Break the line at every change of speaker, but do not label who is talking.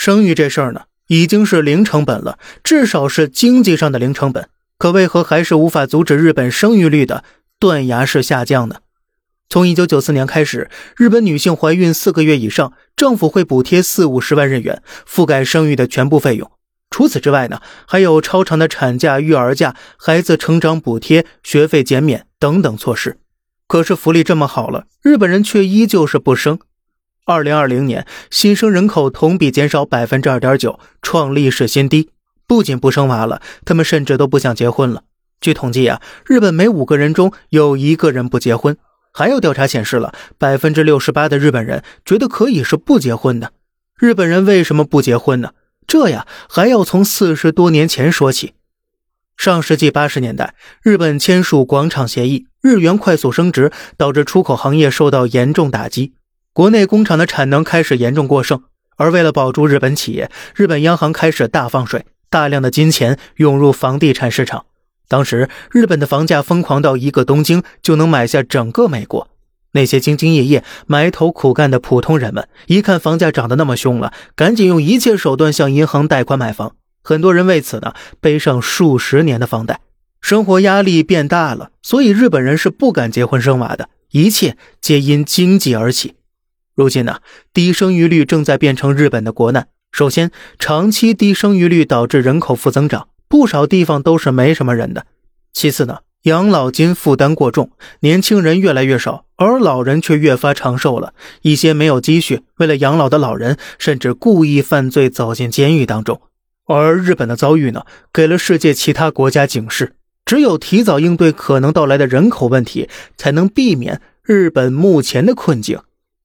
生育这事儿呢，已经是零成本了，至少是经济上的零成本。可为何还是无法阻止日本生育率的断崖式下降呢？从一九九四年开始，日本女性怀孕四个月以上，政府会补贴四五十万日元，覆盖生育的全部费用。除此之外呢，还有超长的产假、育儿假、孩子成长补贴、学费减免等等措施。可是福利这么好了，日本人却依旧是不生。二零二零年新生人口同比减少百分之二点九，创历史新低。不仅不生娃了，他们甚至都不想结婚了。据统计啊，日本每五个人中有一个人不结婚。还有调查显示了，百分之六十八的日本人觉得可以是不结婚的。日本人为什么不结婚呢？这呀，还要从四十多年前说起。上世纪八十年代，日本签署广场协议，日元快速升值，导致出口行业受到严重打击，国内工厂的产能开始严重过剩。而为了保住日本企业，日本央行开始大放水，大量的金钱涌入房地产市场。当时日本的房价疯狂到一个东京就能买下整个美国。那些兢兢业业埋头苦干的普通人们，一看房价涨得那么凶了，赶紧用一切手段向银行贷款买房。很多人为此呢背上数十年的房贷，生活压力变大了，所以日本人是不敢结婚生娃的。一切皆因经济而起。如今呢，低生育率正在变成日本的国难。首先，长期低生育率导致人口负增长。不少地方都是没什么人的。其次呢，养老金负担过重，年轻人越来越少，而老人却越发长寿了。一些没有积蓄，为了养老的老人，甚至故意犯罪，走进监狱当中。而日本的遭遇呢，给了世界其他国家警示：只有提早应对可能到来的人口问题，才能避免日本目前的困境